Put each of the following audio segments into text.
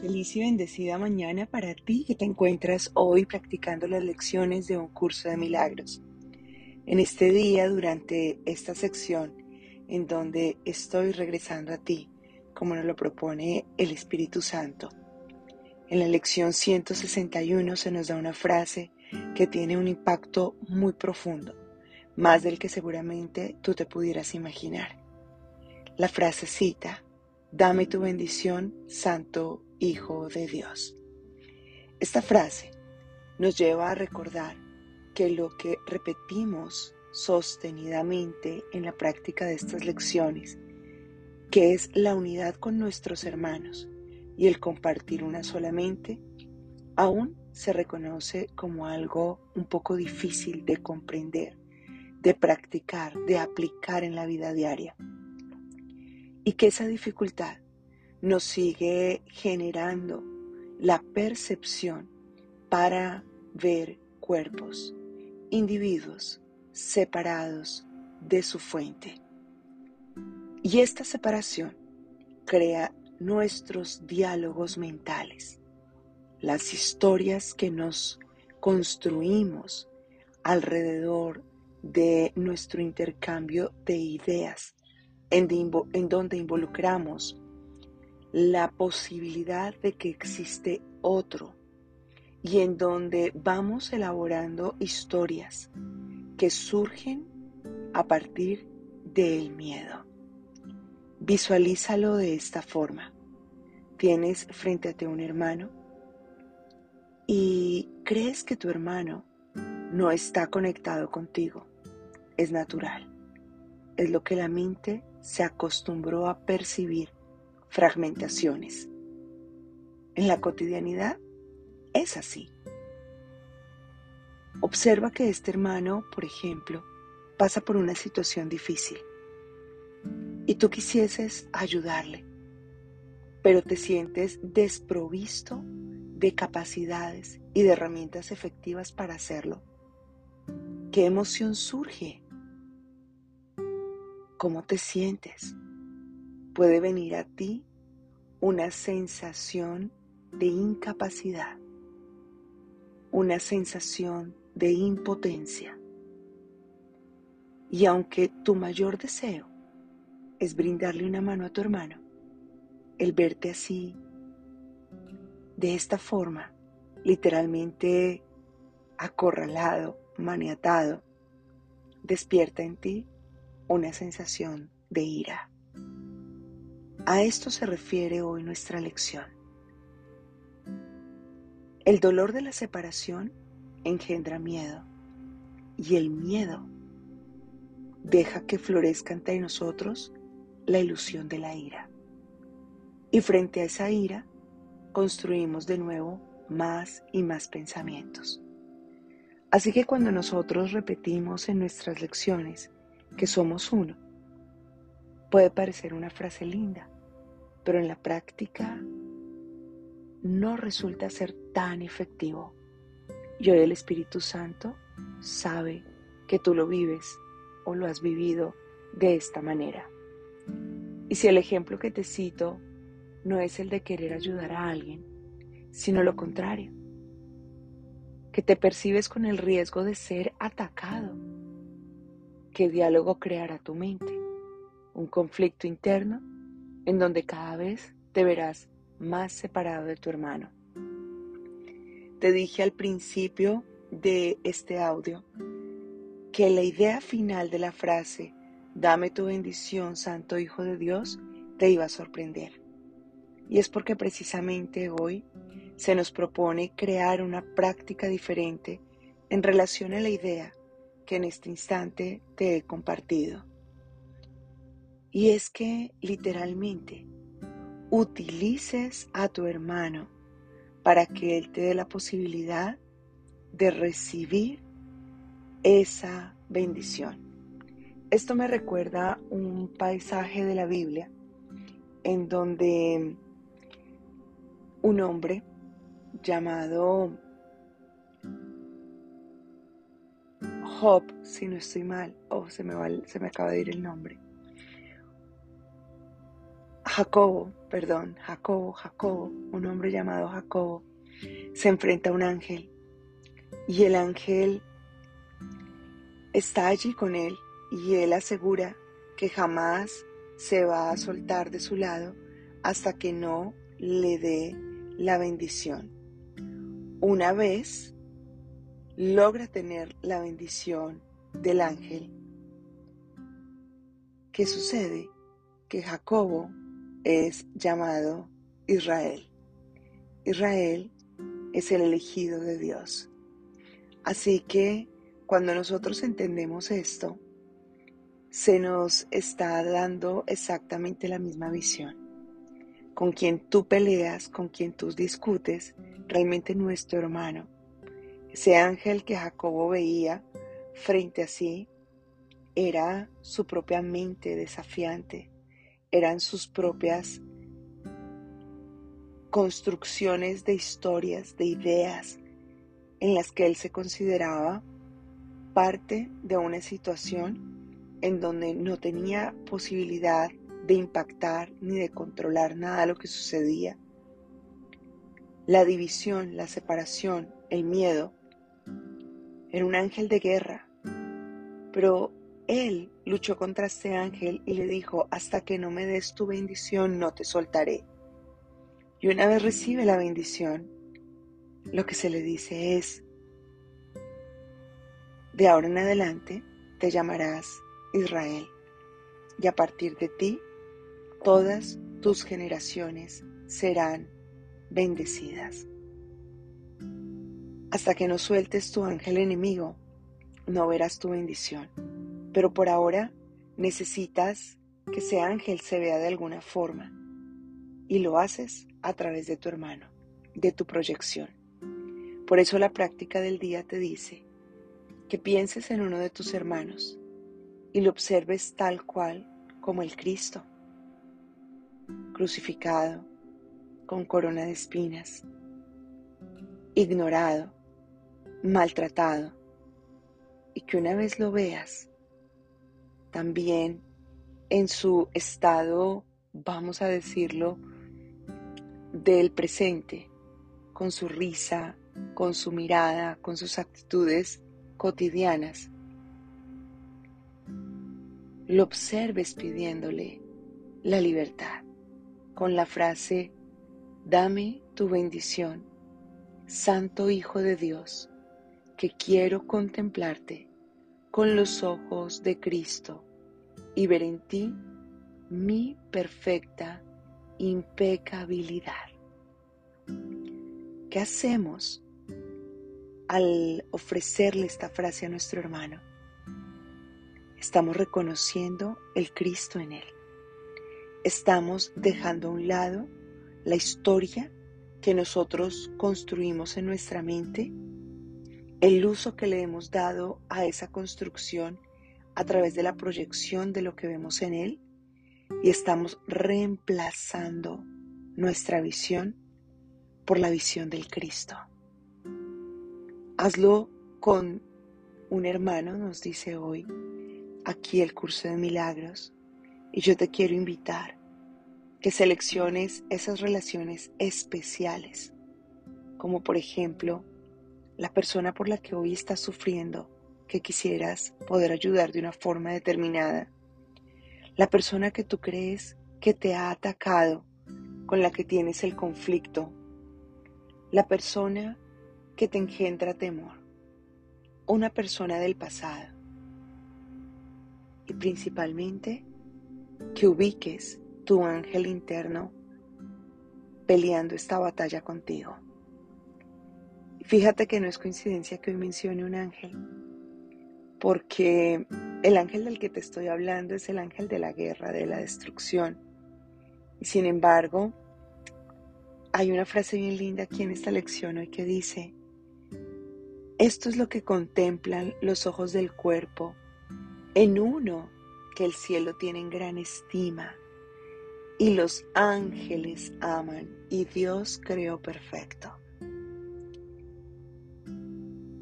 Feliz y bendecida mañana para ti que te encuentras hoy practicando las lecciones de un curso de milagros. En este día, durante esta sección, en donde estoy regresando a ti, como nos lo propone el Espíritu Santo. En la lección 161 se nos da una frase que tiene un impacto muy profundo, más del que seguramente tú te pudieras imaginar. La frase cita, Dame tu bendición, Santo Hijo de Dios. Esta frase nos lleva a recordar que lo que repetimos sostenidamente en la práctica de estas lecciones, que es la unidad con nuestros hermanos y el compartir una solamente, aún se reconoce como algo un poco difícil de comprender, de practicar, de aplicar en la vida diaria. Y que esa dificultad nos sigue generando la percepción para ver cuerpos, individuos separados de su fuente. Y esta separación crea nuestros diálogos mentales, las historias que nos construimos alrededor de nuestro intercambio de ideas, en, en donde involucramos la posibilidad de que existe otro y en donde vamos elaborando historias que surgen a partir del miedo. Visualízalo de esta forma. Tienes frente a ti un hermano y crees que tu hermano no está conectado contigo. Es natural. Es lo que la mente se acostumbró a percibir fragmentaciones. En la cotidianidad es así. Observa que este hermano, por ejemplo, pasa por una situación difícil y tú quisieses ayudarle, pero te sientes desprovisto de capacidades y de herramientas efectivas para hacerlo. ¿Qué emoción surge? ¿Cómo te sientes? Puede venir a ti una sensación de incapacidad, una sensación de impotencia. Y aunque tu mayor deseo es brindarle una mano a tu hermano, el verte así, de esta forma, literalmente acorralado, maniatado, despierta en ti una sensación de ira. A esto se refiere hoy nuestra lección. El dolor de la separación engendra miedo y el miedo deja que florezca entre nosotros la ilusión de la ira. Y frente a esa ira construimos de nuevo más y más pensamientos. Así que cuando nosotros repetimos en nuestras lecciones que somos uno, puede parecer una frase linda, pero en la práctica no resulta ser tan efectivo. Y hoy el Espíritu Santo sabe que tú lo vives o lo has vivido de esta manera. Y si el ejemplo que te cito no es el de querer ayudar a alguien, sino lo contrario, que te percibes con el riesgo de ser atacado, ¿qué diálogo creará tu mente? ¿Un conflicto interno? En donde cada vez te verás más separado de tu hermano. Te dije al principio de este audio que la idea final de la frase, dame tu bendición, Santo Hijo de Dios, te iba a sorprender. Y es porque precisamente hoy se nos propone crear una práctica diferente en relación a la idea que en este instante te he compartido. Y es que literalmente utilices a tu hermano para que él te dé la posibilidad de recibir esa bendición. Esto me recuerda un paisaje de la Biblia en donde un hombre llamado Job, si no estoy mal, o se me, se me acaba de ir el nombre, Jacobo, perdón, Jacobo, Jacobo, un hombre llamado Jacobo, se enfrenta a un ángel y el ángel está allí con él y él asegura que jamás se va a soltar de su lado hasta que no le dé la bendición. Una vez logra tener la bendición del ángel, ¿qué sucede? Que Jacobo es llamado Israel. Israel es el elegido de Dios. Así que cuando nosotros entendemos esto, se nos está dando exactamente la misma visión. Con quien tú peleas, con quien tú discutes, realmente nuestro hermano. Ese ángel que Jacobo veía frente a sí era su propia mente desafiante, eran sus propias construcciones de historias, de ideas, en las que él se consideraba parte de una situación en donde no tenía posibilidad de impactar ni de controlar nada lo que sucedía. La división, la separación, el miedo, era un ángel de guerra, pero él luchó contra este ángel y le dijo, hasta que no me des tu bendición, no te soltaré. Y una vez recibe la bendición, lo que se le dice es, de ahora en adelante te llamarás Israel, y a partir de ti todas tus generaciones serán bendecidas. Hasta que no sueltes tu ángel enemigo, no verás tu bendición. Pero por ahora necesitas que ese ángel se vea de alguna forma. Y lo haces a través de tu hermano, de tu proyección. Por eso la práctica del día te dice que pienses en uno de tus hermanos y lo observes tal cual como el Cristo, crucificado, con corona de espinas, ignorado, maltratado, y que una vez lo veas, también en su estado, vamos a decirlo, del presente, con su risa, con su mirada, con sus actitudes cotidianas, lo observes pidiéndole la libertad con la frase, dame tu bendición, Santo Hijo de Dios, que quiero contemplarte con los ojos de Cristo y ver en ti mi perfecta impecabilidad. ¿Qué hacemos al ofrecerle esta frase a nuestro hermano? Estamos reconociendo el Cristo en él. Estamos dejando a un lado la historia que nosotros construimos en nuestra mente, el uso que le hemos dado a esa construcción a través de la proyección de lo que vemos en él y estamos reemplazando nuestra visión por la visión del Cristo. Hazlo con un hermano, nos dice hoy, aquí el curso de milagros y yo te quiero invitar que selecciones esas relaciones especiales, como por ejemplo la persona por la que hoy estás sufriendo, que quisieras poder ayudar de una forma determinada, la persona que tú crees que te ha atacado, con la que tienes el conflicto, la persona que te engendra temor, una persona del pasado. Y principalmente que ubiques tu ángel interno peleando esta batalla contigo. Fíjate que no es coincidencia que hoy mencione un ángel, porque el ángel del que te estoy hablando es el ángel de la guerra, de la destrucción. Y sin embargo, hay una frase bien linda aquí en esta lección hoy que dice, esto es lo que contemplan los ojos del cuerpo en uno que el cielo tiene en gran estima y los ángeles aman y Dios creó perfecto.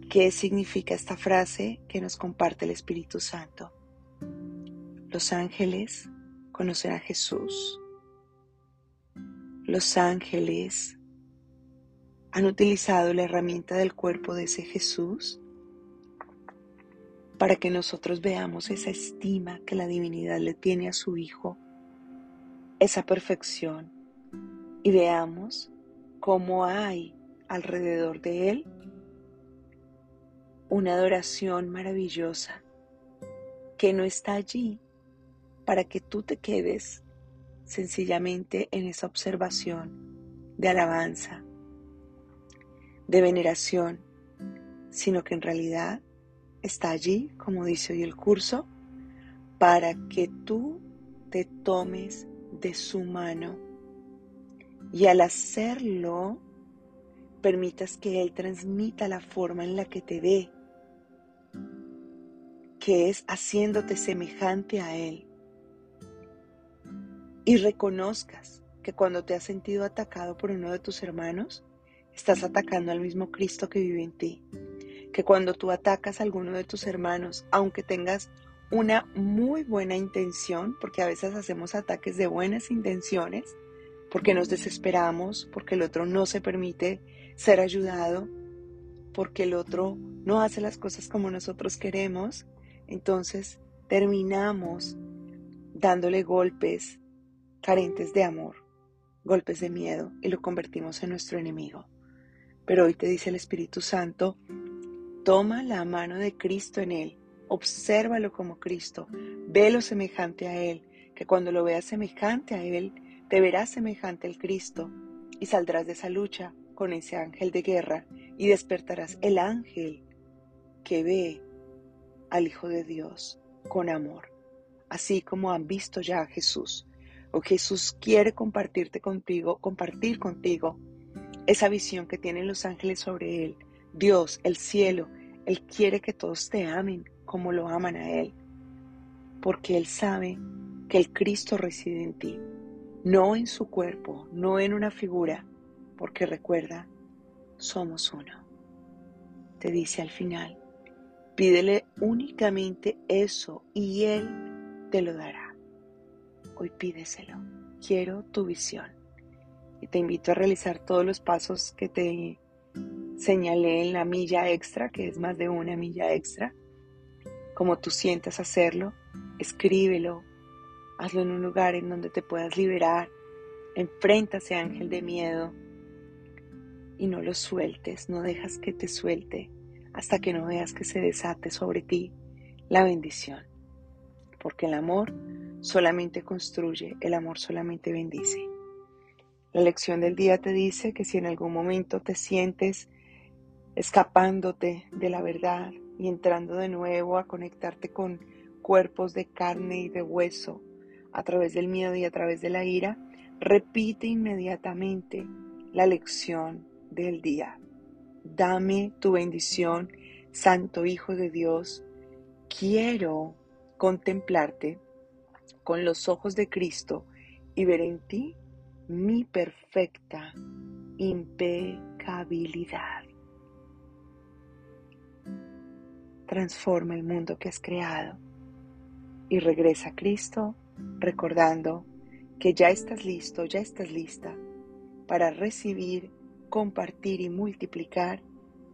¿Qué significa esta frase que nos comparte el Espíritu Santo? Los ángeles conocen a Jesús los ángeles han utilizado la herramienta del cuerpo de ese Jesús para que nosotros veamos esa estima que la divinidad le tiene a su Hijo, esa perfección, y veamos cómo hay alrededor de Él una adoración maravillosa que no está allí para que tú te quedes sencillamente en esa observación de alabanza, de veneración, sino que en realidad está allí, como dice hoy el curso, para que tú te tomes de su mano y al hacerlo permitas que Él transmita la forma en la que te ve, que es haciéndote semejante a Él. Y reconozcas que cuando te has sentido atacado por uno de tus hermanos, estás atacando al mismo Cristo que vive en ti. Que cuando tú atacas a alguno de tus hermanos, aunque tengas una muy buena intención, porque a veces hacemos ataques de buenas intenciones, porque nos desesperamos, porque el otro no se permite ser ayudado, porque el otro no hace las cosas como nosotros queremos, entonces terminamos dándole golpes carentes de amor, golpes de miedo y lo convertimos en nuestro enemigo. Pero hoy te dice el Espíritu Santo, toma la mano de Cristo en él, obsérvalo como Cristo, velo semejante a él, que cuando lo veas semejante a él, te verás semejante al Cristo y saldrás de esa lucha con ese ángel de guerra y despertarás el ángel que ve al Hijo de Dios con amor, así como han visto ya a Jesús. O Jesús quiere compartirte contigo, compartir contigo esa visión que tienen los ángeles sobre Él. Dios, el cielo, Él quiere que todos te amen como lo aman a Él, porque Él sabe que el Cristo reside en ti, no en su cuerpo, no en una figura, porque recuerda, somos uno. Te dice al final, Pídele únicamente eso y Él te lo dará. Hoy pídeselo. Quiero tu visión. Y te invito a realizar todos los pasos que te señalé en la milla extra, que es más de una milla extra. Como tú sientas hacerlo, escríbelo. Hazlo en un lugar en donde te puedas liberar. Enfrenta ese ángel de miedo y no lo sueltes, no dejas que te suelte hasta que no veas que se desate sobre ti la bendición. Porque el amor solamente construye, el amor solamente bendice. La lección del día te dice que si en algún momento te sientes escapándote de la verdad y entrando de nuevo a conectarte con cuerpos de carne y de hueso a través del miedo y a través de la ira, repite inmediatamente la lección del día. Dame tu bendición, Santo Hijo de Dios. Quiero contemplarte con los ojos de Cristo y ver en ti mi perfecta impecabilidad. Transforma el mundo que has creado y regresa a Cristo recordando que ya estás listo, ya estás lista para recibir compartir y multiplicar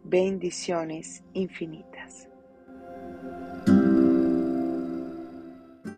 bendiciones infinitas.